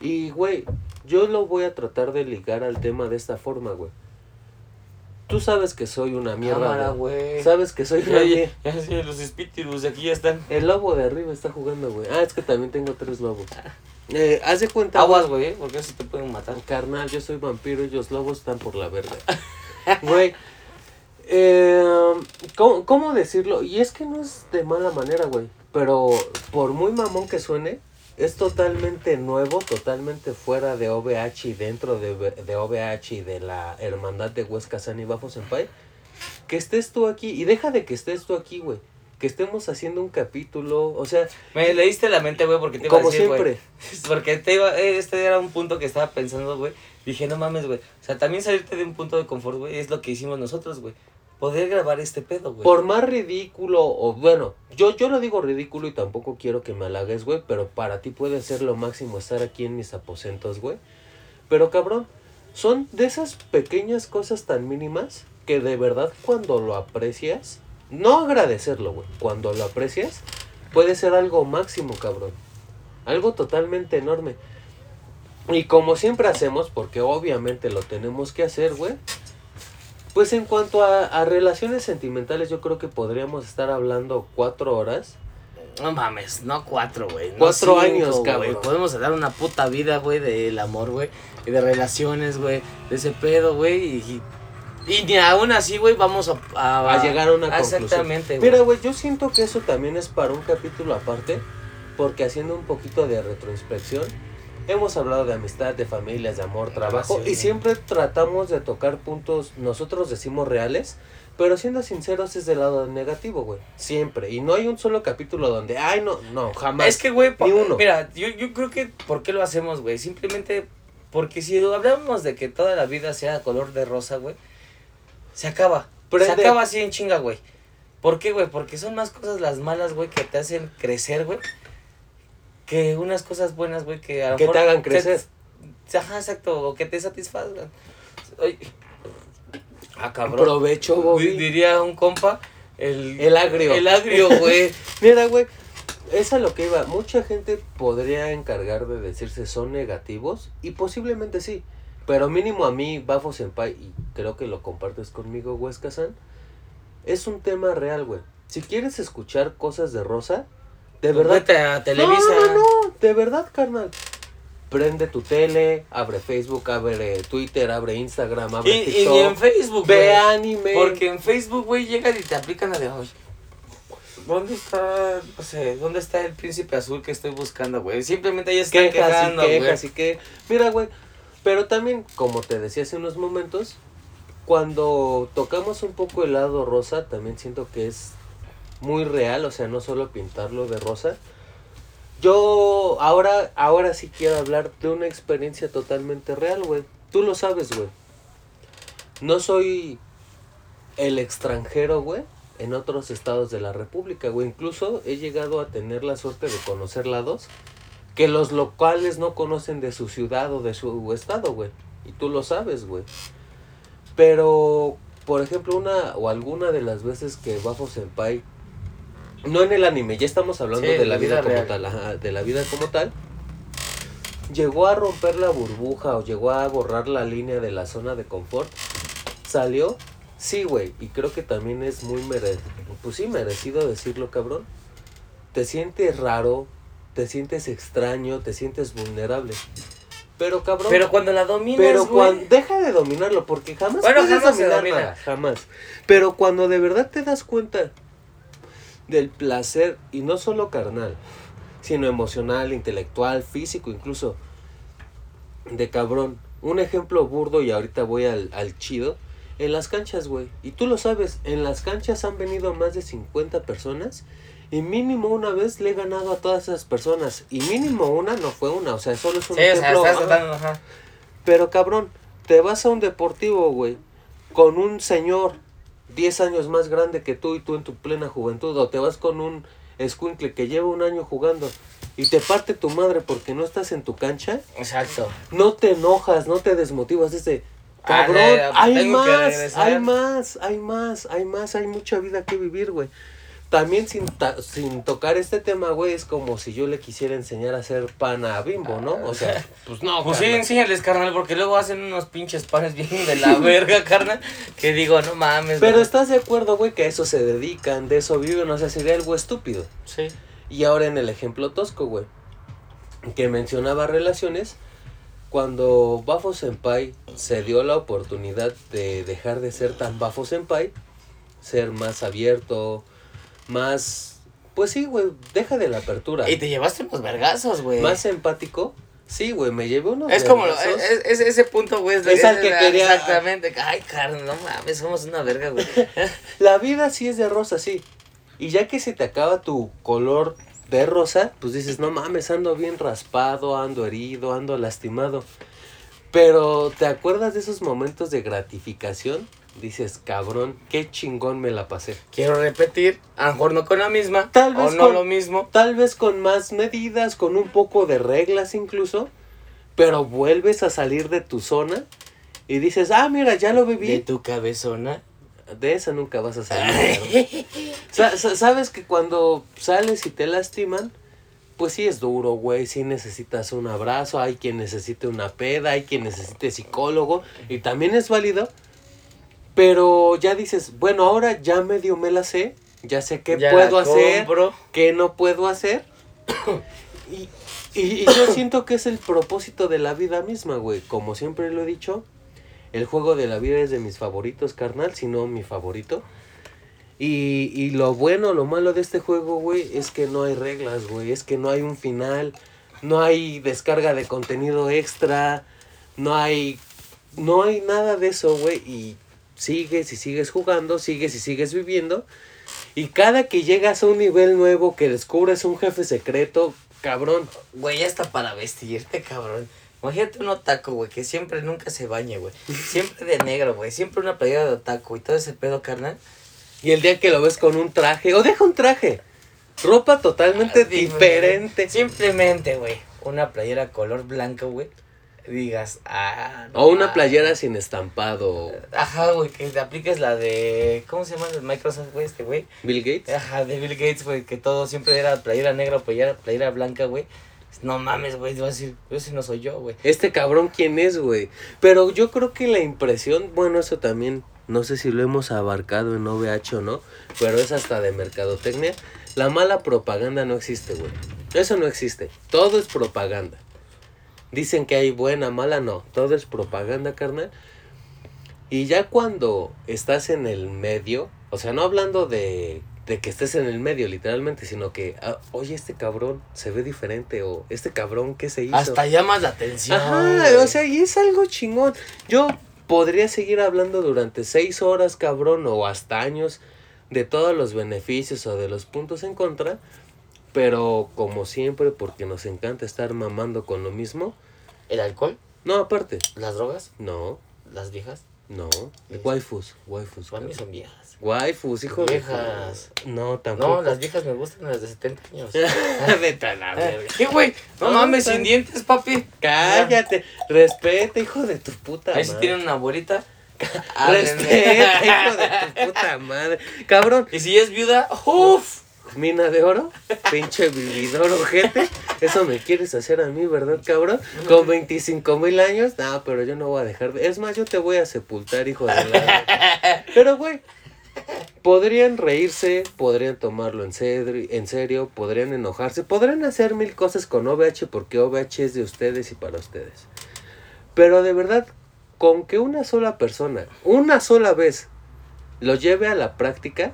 Y, güey, yo lo voy a tratar de ligar al tema de esta forma, güey. Tú sabes que soy una mierda. Cámara, güey. Sabes que soy una ya, ya, los espíritus de aquí ya están. El lobo de arriba está jugando, güey. Ah, es que también tengo tres lobos. Eh, haz de cuenta. Aguas, güey, porque así te pueden matar. Carnal, yo soy vampiro y los lobos están por la verga. Güey. eh, ¿cómo, cómo decirlo? Y es que no es de mala manera, güey. Pero por muy mamón que suene, es totalmente nuevo, totalmente fuera de OVH y dentro de, de OVH y de la hermandad de Huesca San y Bafo Senpai. Que estés tú aquí, y deja de que estés tú aquí, güey. Que estemos haciendo un capítulo, o sea, Me leíste la mente, güey, porque te iba como a decir, siempre. Porque te iba, eh, este era un punto que estaba pensando, güey. Dije, no mames, güey. O sea, también salirte de un punto de confort, güey, es lo que hicimos nosotros, güey. Poder grabar este pedo, güey. Por más ridículo, o bueno, yo, yo lo digo ridículo y tampoco quiero que me halagues, güey, pero para ti puede ser lo máximo estar aquí en mis aposentos, güey. Pero cabrón, son de esas pequeñas cosas tan mínimas que de verdad cuando lo aprecias, no agradecerlo, güey, cuando lo aprecias, puede ser algo máximo, cabrón. Algo totalmente enorme. Y como siempre hacemos, porque obviamente lo tenemos que hacer, güey. Pues en cuanto a, a relaciones sentimentales, yo creo que podríamos estar hablando cuatro horas. No mames, no cuatro, güey. no Cuatro cinco, años, cabrón. Podemos dar una puta vida, güey, del amor, güey. Y de relaciones, güey. De ese pedo, güey. Y, y aún así, güey, vamos a, a, A llegar a una conclusión. Exactamente, güey. Mira, güey, yo siento que eso también es para un capítulo aparte, porque haciendo un poquito de retroinspección, hemos hablado de amistad, de familias, de amor, trabajo, y Relaciones. siempre tratamos de tocar puntos, nosotros decimos reales, pero siendo sinceros es del lado negativo, güey. Siempre. Y no hay un solo capítulo donde, ay, no, no, jamás. Es que, güey, Ni uno. mira, yo, yo creo que, ¿por qué lo hacemos, güey? Simplemente porque si hablamos de que toda la vida sea color de rosa, güey, se acaba. Prende- Se acaba así en chinga, güey. ¿Por qué, güey? Porque son más cosas las malas, güey, que te hacen crecer, güey, que unas cosas buenas, güey, que a lo Que te mejor hagan crecer. Ajá, exacto, o que te satisfagan. Ay. Ah, cabrón. Provecho, Bobby. Diría un compa, el... El agrio. El agrio, güey. Mira, güey, es a lo que iba. Mucha gente podría encargar de decirse son negativos y posiblemente sí. Pero mínimo a mí, Bafo Senpai, y creo que lo compartes conmigo, Huesca-san, es un tema real, güey. Si quieres escuchar cosas de Rosa, de verdad... Vete a Televisa. No, no, no, de verdad, carnal. Prende tu tele, abre Facebook, abre Twitter, abre Instagram, Y, abre y TikTok. ni en Facebook, Ve anime. Porque en Facebook, güey, llegan y te aplican la de hoy. ¿Dónde está, no sé, dónde está el príncipe azul que estoy buscando, güey? Simplemente ahí están quejas quejando, y güey. y que mira güey pero también como te decía hace unos momentos cuando tocamos un poco el lado rosa también siento que es muy real o sea no solo pintarlo de rosa yo ahora ahora sí quiero hablar de una experiencia totalmente real güey tú lo sabes güey no soy el extranjero güey en otros estados de la república güey incluso he llegado a tener la suerte de conocer lados que los locales no conocen de su ciudad o de su estado, güey. Y tú lo sabes, güey. Pero, por ejemplo, una o alguna de las veces que Bafo Senpai, no en el anime, ya estamos hablando Sí, de la vida, vida como real. tal, ajá, de la vida como tal, llegó a romper la burbuja o llegó a borrar la línea de la zona de confort, salió, sí, güey, y creo que también es muy merecido, pues sí, merecido decirlo, cabrón. Te sientes raro, te sientes extraño, te sientes vulnerable. Pero cabrón, Pero cuando la dominas, pero cuando deja de dominarlo porque jamás Bueno, puedes jamás se dominar domina. nada, jamás. Pero cuando de verdad te das cuenta del placer y no solo carnal, sino emocional, intelectual, físico, incluso de cabrón. Un ejemplo burdo y ahorita voy al, al chido. En las canchas, güey. Y tú lo sabes, en las canchas han venido más de 50 personas. Y mínimo una vez le he ganado a todas esas personas. Y mínimo una no fue una. O sea, solo es un Sí, o sea, ejemplo. tratando, ajá. Pero cabrón, te vas a un deportivo, güey, con un señor 10 años más grande que tú y tú en tu plena juventud, o te vas con un escuincle que lleva un año jugando y te parte tu madre porque no estás en tu cancha, Exacto. no te enojas, no te desmotivas, dice, Ah, cabrón, ya, hay más, regresar". hay más, hay más, hay más, hay mucha vida que vivir, güey. También sin, ta- sin tocar este tema, güey, es como si yo le quisiera enseñar a hacer pan a Bimbo, ¿no? O sea, pues no, Pues sí, enséñales, carnal, porque luego hacen unos pinches panes bien de la verga, carnal. Que digo, no mames. Pero güey. estás de acuerdo, güey, que a eso se dedican, de eso viven, o sea, sería algo estúpido. Sí. Y ahora en el ejemplo tosco, güey, que mencionaba relaciones, cuando Bafo Senpai se dio la oportunidad de dejar de ser tan Bafo Senpai, ser más abierto, más pues sí, güey, deja de la apertura. Y te llevaste unos vergazos, güey. Más empático. Sí, güey, me llevé unos Es como, es, es- ese punto, güey. Es al que quería- Exactamente. Ay, carnal, no mames, somos una verga, güey. La vida sí es de rosa, sí. Y ya que se te acaba tu color de rosa, pues dices, no mames, ando bien raspado, ando herido, ando lastimado. Pero te acuerdas de esos momentos de gratificación, dices, cabrón, qué chingón me la pasé. Quiero repetir, a lo mejor no con la misma, Tal o vez no con- lo mismo. Tal vez con más medidas, con un poco de reglas incluso, pero vuelves a salir de tu zona y dices, ah, mira, ya lo viví. De tu cabezona. De esa nunca vas a salir. cabrón. Sa- sa- Sabes que cuando sales y te lastiman, pues sí es duro, güey. Sí necesitas un abrazo. Hay quien necesite una peda, hay quien necesite psicólogo. Y también es válido. Pero ya dices, bueno, ahora ya medio me la sé. Ya sé qué Ya puedo hacer, qué no puedo hacer. y, y- y yo siento que es el propósito de la vida misma, güey. Como siempre lo he dicho, el juego de la vida es de mis favoritos, carnal, si no mi favorito. Y, y lo bueno, lo malo de este juego, güey, es que no hay reglas, güey. Es que no hay un final, no hay descarga de contenido extra, no hay, no hay nada de eso, güey. Y sigues y sigues jugando, sigues y sigues viviendo. Y cada que llegas a un nivel nuevo, que descubres un jefe secreto, cabrón. Güey, ya está para vestirte, cabrón. Imagínate un otaku, güey, que siempre nunca se bañe, güey. Siempre de negro, güey. Siempre una playera de otaku y todo ese pedo, carnal. Y el día que lo ves con un traje, o deja un traje, ropa totalmente Ah, diferente. Simplemente, güey, una playera color blanco, güey. Digas, ah, no O una playera sin estampado. Ajá, güey, que te apliques la de. ¿Cómo se llama el Microsoft, güey? Este, güey. Bill Gates. Ajá, de Bill Gates, güey, que todo siempre era playera negra o playera, playera blanca, güey. No mames, güey, te vas a decir, ese no soy yo, güey. Este cabrón, ¿quién es, güey? Pero yo creo que la impresión, bueno, eso también, no sé si lo hemos abarcado en OVH o no, pero es hasta de mercadotecnia. La mala propaganda no existe, güey. Eso no existe. Todo es propaganda. Dicen que hay buena, mala, no. Todo es propaganda, carnal. Y ya cuando estás en el medio, o sea, no hablando de, de que estés en el medio, literalmente, sino que, ah, oye, este cabrón se ve diferente, o este cabrón, ¿qué se hizo? Hasta llamas la atención. Ajá, o sea, y es algo chingón. Yo podría seguir hablando durante seis horas, cabrón, o hasta años, de todos los beneficios o de los puntos en contra. Pero como siempre, porque nos encanta estar mamando con lo mismo. ¿El alcohol? No, aparte. ¿Las drogas? No, ¿Las viejas? no. Es- waifus, waifus. Para mí son viejas. Waifus, hijo de... Viejas. No, tampoco. No, las viejas me gustan las de 70 años. Vete a la verga. ¿Qué, güey? No, No, mames, sin dientes, papi. Cállate. Respeta, hijo de tu puta Ahí madre. tienen una abuelita. Respeta, hijo de tu puta madre. Cabrón, Y si es viuda, uff. Mina de oro, pinche vividor ojete. Eso me quieres hacer a mí, ¿verdad, cabrón? Con 25 mil años, no, pero yo no voy a dejar de... Es más, yo te voy a sepultar, hijo de la... Pero, güey, podrían reírse, podrían tomarlo en serio, en serio, podrían enojarse, podrían hacer mil cosas con OVH porque OVH es de ustedes y para ustedes. Pero de verdad, con que una sola persona, una sola vez, lo lleve a la práctica,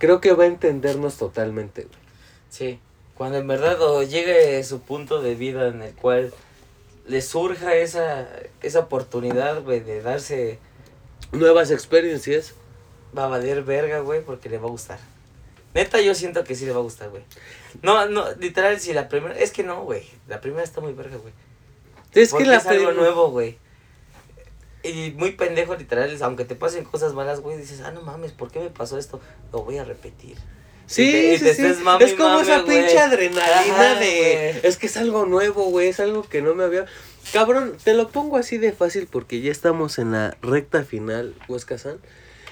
creo que va a entendernos totalmente. güey. Sí, cuando en verdad o llegue su punto de vida en el cual le surja esa, esa oportunidad, güey, de darse, Nuevas experiencias. va a valer verga, güey, porque le va a gustar. Neta, yo siento que sí le va a gustar, güey. No, no, literal, si la primera, es que no, güey, la primera está muy verga, güey. Es Porque que la es algo nuevo, güey. Y muy pendejo, literal, aunque te pasen cosas malas, güey, dices, ah, no mames, ¿por qué me pasó esto? Lo voy a repetir. Sí, sí, sí. es como esa güey. pinche adrenalina Ajá, de... Es que es algo nuevo, güey, es algo que no me había... Cabrón, te lo pongo así de fácil porque ya estamos en la recta final, Huesca San.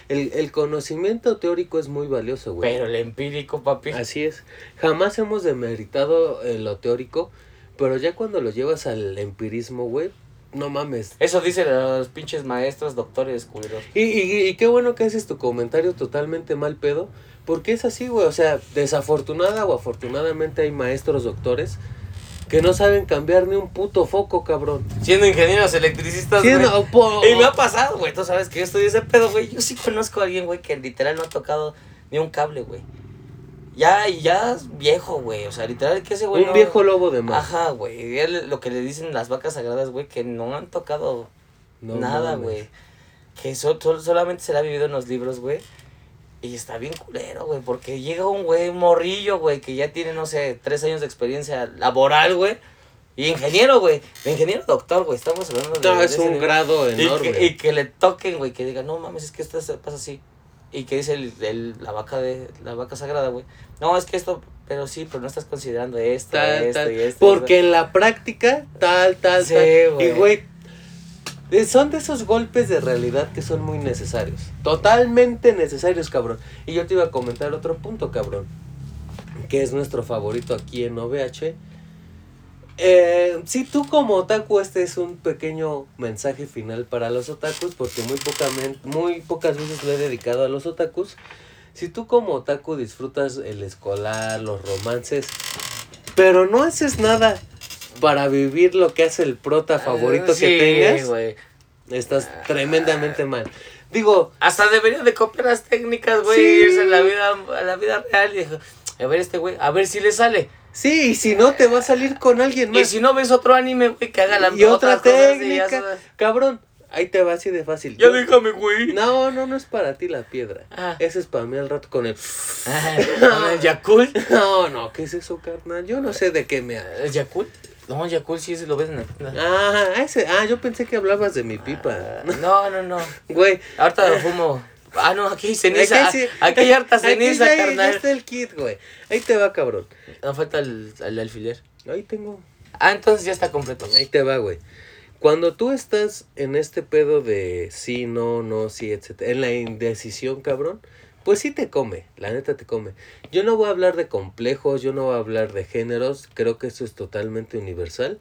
El, el conocimiento teórico es muy valioso, güey. Pero el empírico, papi. Así es. Jamás hemos demeritado eh, lo teórico, pero ya cuando lo llevas al empirismo, güey, no mames. Eso dicen los pinches maestros, doctores, culeros. Y, y, y qué bueno que haces tu comentario totalmente mal pedo, porque es así, güey. O sea, desafortunada o afortunadamente hay maestros doctores que no saben cambiar ni un puto foco, cabrón. Siendo ingenieros electricistas, no, po- Y me ha pasado, güey. Tú sabes que yo estudié ese pedo, güey. Yo sí conozco a alguien, güey, que literal no ha tocado ni un cable, güey. Ya, y ya es viejo, güey. O sea, literal que ese güey. Un no- viejo lobo de mar. Ajá, güey. Lo que le dicen las vacas sagradas, güey, que no han tocado No nada, güey. Que so- sol- solamente se le ha vivido en los libros, güey. Y está bien culero, güey, porque llega un güey morrillo, güey, que ya tiene, no sé, tres años de experiencia laboral, güey. Y ingeniero, güey. Ingeniero doctor, güey. Estamos hablando de. No, es un nivel. grado Y enorme. que, y que le toquen, güey, que diga, no mames, es que esto se pasa así. Y que dice el, el- la vaca de la vaca sagrada, güey. No, es que esto, pero sí, pero no estás considerando esto, Tal, esto tal. y esto. Porque en la práctica, tal, tal, Sí, tal. güey. Y, güey, eh, son de esos golpes de realidad que son muy necesarios. Totalmente necesarios, cabrón. Y yo te iba a comentar otro punto, cabrón. Que es nuestro favorito aquí en OVH. Eh, si tú como otaku, este es un pequeño mensaje final para los otakus, porque muy, pocamen- muy pocas veces lo he dedicado a los otakus. Si tú como otaku disfrutas el escolar, los romances, pero no haces nada para vivir lo que hace el prota favorito Ah, Sí, que tengas, güey. estás tremendamente mal. Digo, Hasta debería de copiar las técnicas, güey, Sí. irse a la vida, a la vida real y a ver este güey, a ver si le sale. Sí, y si no te va a salir con alguien Y más. si no ves otro anime, güey, que haga la y otra y técnica, cabrón, ahí te va así de fácil. Ya Yo- déjame, güey. No, no, no es para ti la piedra. Ah. Ese es para mí al rato con el... ¿Con el Yakult? No, no, ¿qué es eso, carnal? Yo no sé de qué me. ¿El Yakult? No, Yakult sí se lo ves en la. Ah, ese, ah, yo pensé que hablabas de mi pipa. No, no, no. Güey, Ahorita lo fumo. Ah, no, aquí hay ceniza. Aquí sí- Aquí hay harta aquí ceniza, ya- ya carnal. está el kit, güey. Ahí te va, cabrón. No falta el, el alfiler. Ahí tengo. Ah, entonces ya está completo. Ahí te va, güey. Cuando tú estás en este pedo de sí, no, no, sí, etcétera, en la indecisión, cabrón, pues sí te come, la neta te come. Yo no voy a hablar de complejos, yo no voy a hablar de géneros, creo que eso es totalmente universal.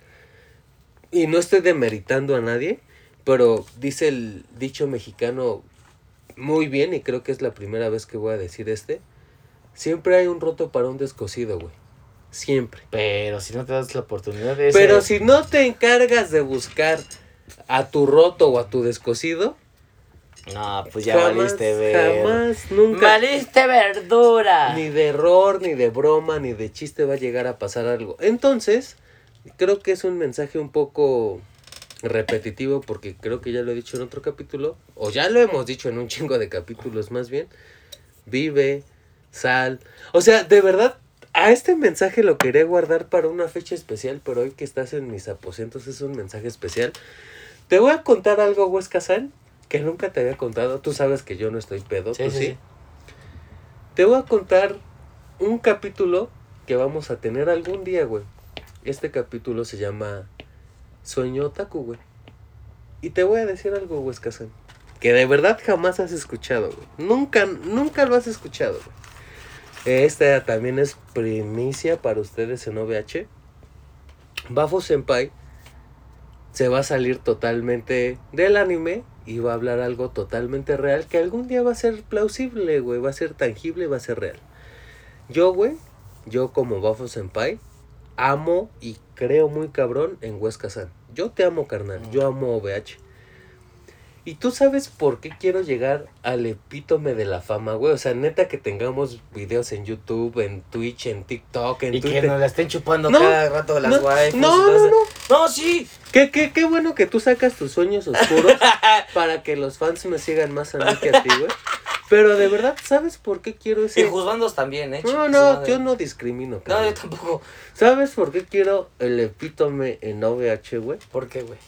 Y no estoy demeritando a nadie, pero dice el dicho mexicano muy bien, y creo que es la primera vez que voy a decir este. Siempre hay un roto para un descosido, güey. Siempre. Pero si no te das la oportunidad de Pero ese- si no te encargas de buscar a tu roto o a tu descosido, No, pues ya jamás, valiste ver. jamás, nunca, Valiste verdura. ni de error, ni de broma, ni de chiste va a llegar a pasar algo. Entonces, creo que es un mensaje un poco repetitivo porque creo que ya lo he dicho en otro capítulo, o ya lo hemos dicho en un chingo de capítulos más bien. Vive, sal. O sea, de verdad, a este mensaje lo quería guardar para una fecha especial, pero hoy que estás en mis aposentos es un mensaje especial. Te voy a contar algo, Huesca San, que nunca te había contado. Tú sabes que yo no estoy pedo, Sí, tú sí, sí. sí. Te voy a contar un capítulo que vamos a tener algún día, güey. Este capítulo se llama Sueño Otaku, güey. Y te voy a decir algo, Huesca San, que de verdad jamás has escuchado, güey. Nunca, nunca lo has escuchado, güey. Esta también es primicia para ustedes en OVH. Bafo Senpai se va a salir totalmente del anime y va a hablar algo totalmente real que algún día va a ser plausible, güey, va a ser tangible, va a ser real. Yo, güey, yo como Bafo Senpai amo y creo muy cabrón en Huesca San. Yo te amo, carnal, yo amo OVH. Y tú sabes por qué quiero llegar al epítome de la fama, güey. O sea, neta que tengamos videos en YouTube, en Twitch, en TikTok, en Y que nos la estén chupando No, cada rato las no, no, no, no. No, sí. Qué, qué, qué bueno que tú sacas tus sueños oscuros para que los fans me sigan más a mí que a ti, güey. Pero de verdad, ¿sabes por qué quiero Y ese...? juzgandos también, ¿eh? No, no, yo no discrimino, No, cabrón. yo tampoco. ¿Sabes por qué quiero el epítome en OVH, güey? ¿Por qué, güey?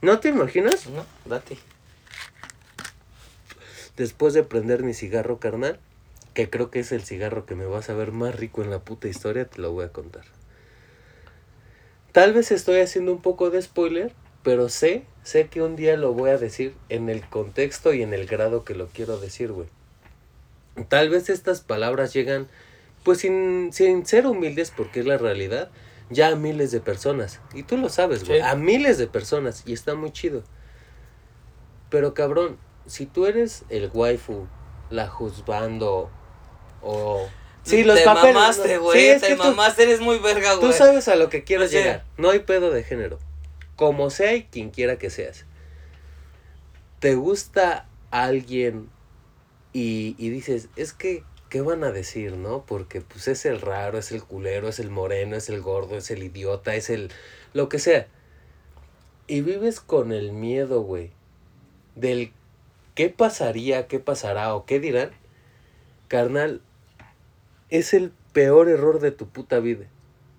¿No te imaginas? No, date. Después de prender mi cigarro, carnal, que creo que es el cigarro que me vas a ver más rico en la puta historia, te lo voy a contar. Tal vez estoy haciendo un poco de spoiler, pero sé, sé que un día lo voy a decir en el contexto y en el grado que lo quiero decir, güey. Tal vez estas palabras llegan, pues sin, sin ser humildes, porque es la realidad, ya a miles de personas. Y tú lo sabes, güey, Sí. a miles de personas, y está muy chido. Pero cabrón, si tú eres el waifu, la juzgando, o... Sí, los te papeles. mamaste, ¿no? güey. Sí, es te tú- mamaste, eres muy verga, güey. Tú sabes a lo que quiero sea- llegar. No hay pedo de género. Como sea y quien quiera que seas. ¿Te gusta alguien y, y dices, es que ¿qué van a decir, no? Porque pues es el raro, es el culero, es el moreno, es el gordo, es el idiota, es el lo que sea. Y vives con el miedo, güey, del qué pasaría, qué pasará o qué dirán. Carnal, es el peor error de tu puta vida.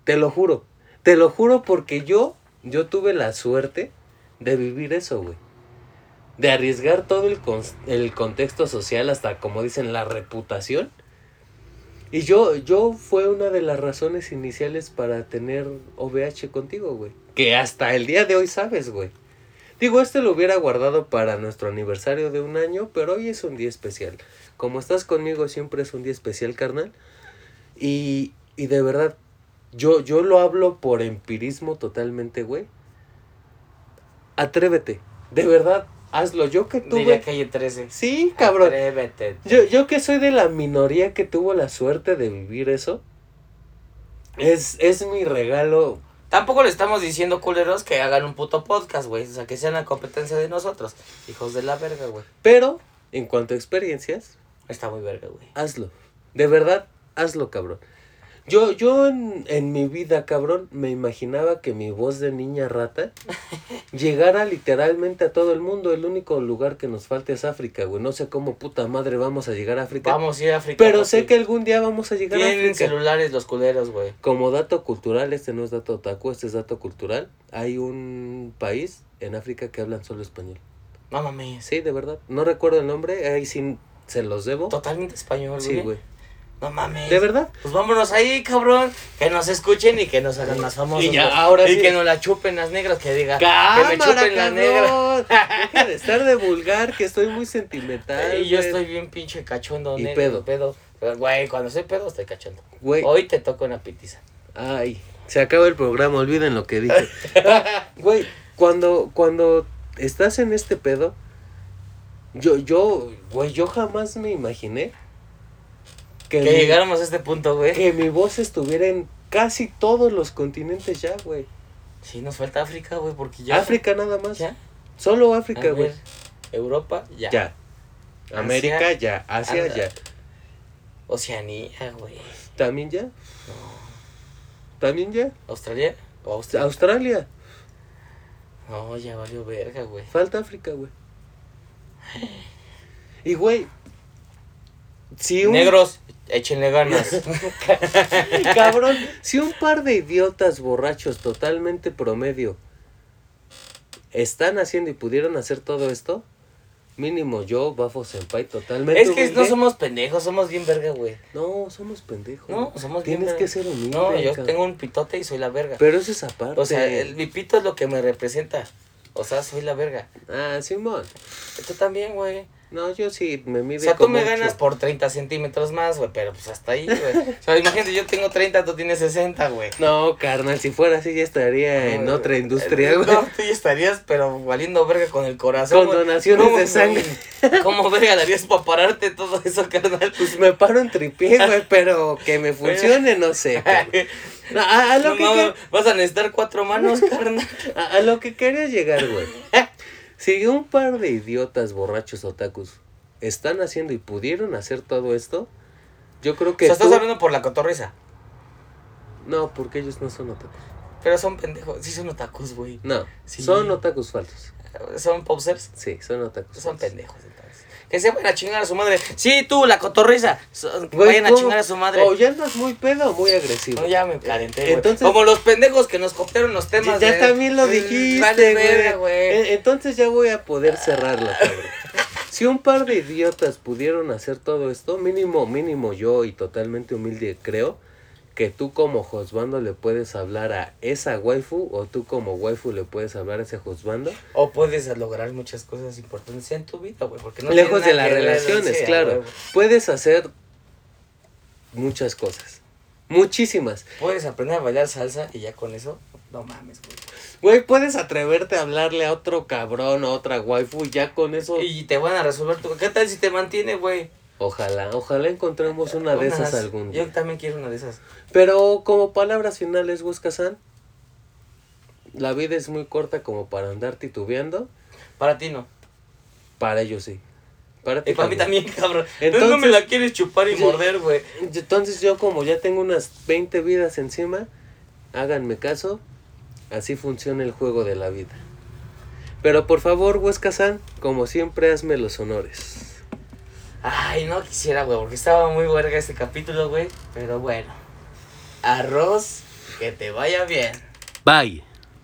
Te lo juro. Te lo juro porque yo, yo tuve la suerte de vivir eso, güey. De arriesgar todo el, con- el contexto social hasta, como dicen, la reputación. Y yo, yo fue una de las razones iniciales para tener OVH contigo, güey. Que hasta el día de hoy sabes, güey. Digo, este lo hubiera guardado para nuestro aniversario de un año, pero hoy es un día especial. Como estás conmigo, siempre es un día especial, carnal. Y, y de verdad, yo, yo lo hablo por empirismo totalmente, güey. Atrévete. De verdad, hazlo. Yo que tuve... Diría calle 13. Sí, cabrón. Atrévete. Yo, yo que soy de la minoría que tuvo la suerte de vivir eso. Es, es mi regalo. Tampoco le estamos diciendo culeros que hagan un puto podcast, güey. O sea, que sean la competencia de nosotros. Hijos de la verga, güey. Pero, en cuanto a experiencias, Está muy verga, güey. hazlo. De verdad, hazlo, cabrón. Yo, yo en, en mi vida, cabrón, me imaginaba que mi voz de niña rata llegara literalmente a todo el mundo. El único lugar que nos falta es África, güey. No sé cómo puta madre vamos a llegar a África. Vamos a ir a África. pero papi. sé que algún día vamos a llegar a Tienen África. celulares los culeros, güey. Como dato cultural, este no es dato otaku, este es dato cultural. Hay un país en África que hablan solo español. No mames. Sí, de verdad. No recuerdo el nombre, ahí sí se los debo. Totalmente español, güey. Sí, güey. No mames. ¿De verdad? Pues vámonos ahí, cabrón. Que nos escuchen y que nos hagan más famosos. Y ya, ahora y sí. que nos la chupen las negras, que diga. ¡Cámara, que me chupen las negras. Deja de estar de vulgar, que estoy muy sentimental. Y yo güey. estoy bien pinche cachondo, Y negro, pedo. pedo. Pero, Güey, cuando soy pedo estoy cachondo. Güey, Hoy te toca una pitiza. ay, se acaba el programa, olviden lo que dije. Güey, cuando, cuando estás en este pedo, yo, yo, güey, yo jamás me imaginé que, Que mi- llegáramos a este punto, güey. que mi voz estuviera en casi todos los continentes ya, güey. Sí, nos falta África, güey, porque ya. África nada más. Ya. Solo África, güey. Europa, ya. Ya. América, ya. Asia, Anda. ya. Oceanía, güey. ¿También ya? ¿También ya? ¿Australia? ¿O Australia? Australia. No, ya valió verga, güey. Falta África, güey. Y, güey. Si un, Negros, échenle ganas. Cabrón, si un par de idiotas borrachos totalmente promedio están haciendo y pudieron hacer todo esto, mínimo yo, Bafo Senpai, totalmente. es que no somos pendejos, somos bien verga, güey. No, somos pendejos. No, somos bien Tienes verga. que ser humilde. No, yo cabrón. tengo un pitote y soy la verga. Pero eso es aparte. O sea, el, mi pito es lo que me representa. O sea, soy la verga. Ah, Simón. Tú también, güey. No, yo sí me O mide sea, tú me ganas por 30 centímetros más, güey, pero pues hasta ahí, güey. O sea, imagínate, yo tengo 30, tú tienes 60, güey. No, carnal, si fuera así ya estaría en otra eh, industria, güey. No, tú ya estarías, pero valiendo verga con el corazón. Con güey. donaciones ¿Cómo, de sangre. ¿Cómo verga darías para pararte todo eso, carnal? Pues me paro en tripié, güey, pero que me funcione, no sé. No, A, a lo No, que vas a necesitar cuatro manos, carnal. a, a lo que quería llegar, güey. Si un par de idiotas borrachos otakus están haciendo y pudieron hacer todo esto, yo creo O que sea, estás tú- hablando por la cotorriza. No, porque ellos no son otakus. Pero son pendejos. Sí son otakus, güey. No, Sí. son otakus falsos. Son posers. Sí, son otakus Son falsos. pendejos, entonces. Que se vayan a chingar a su madre. Sí, tú, la cotorriza. Güey, vayan a chingar a su madre. O ya andas muy pedo o muy agresivo. No, ya me calenté, güey. Como los pendejos que nos copiaron los temas. ya de- también lo Mm, dijiste, vale güey. güey. E- Entonces ya voy a poder cerrarlo, cabrón. Si un par de idiotas pudieron hacer todo esto, mínimo, mínimo yo y totalmente humilde creo que tú como Josbando le puedes hablar a esa waifu o tú como waifu le puedes hablar a ese Josbando. O puedes lograr muchas cosas importantes en tu vida, güey. Porque no Lejos de las relaciones, claro. Puedes hacer muchas cosas. Muchísimas. Puedes aprender a bailar salsa y ya con eso, no mames, güey. Güey, puedes atreverte a hablarle a otro cabrón o a otra waifu y ya con eso... Y te van a resolver tu... ¿Qué tal si te mantiene, güey? Ojalá, ojalá encontremos una de esas algún día. Yo también quiero una de esas. Pero como palabras finales, Huesca-san, la vida es muy corta como para andar titubeando. Para ti no. Para ellos sí. Para ti Y para mí también. cabrón. Entonces, no me la quieres chupar y morder, güey. Entonces yo como ya tengo unas 20 vidas encima, háganme caso, así funciona el juego de la vida. Pero por favor, Huesca San, como siempre, hazme los honores. Ay, no quisiera, güey, porque estaba muy verga este capítulo, güey. Pero bueno. Arroz, que te vaya bien. Bye.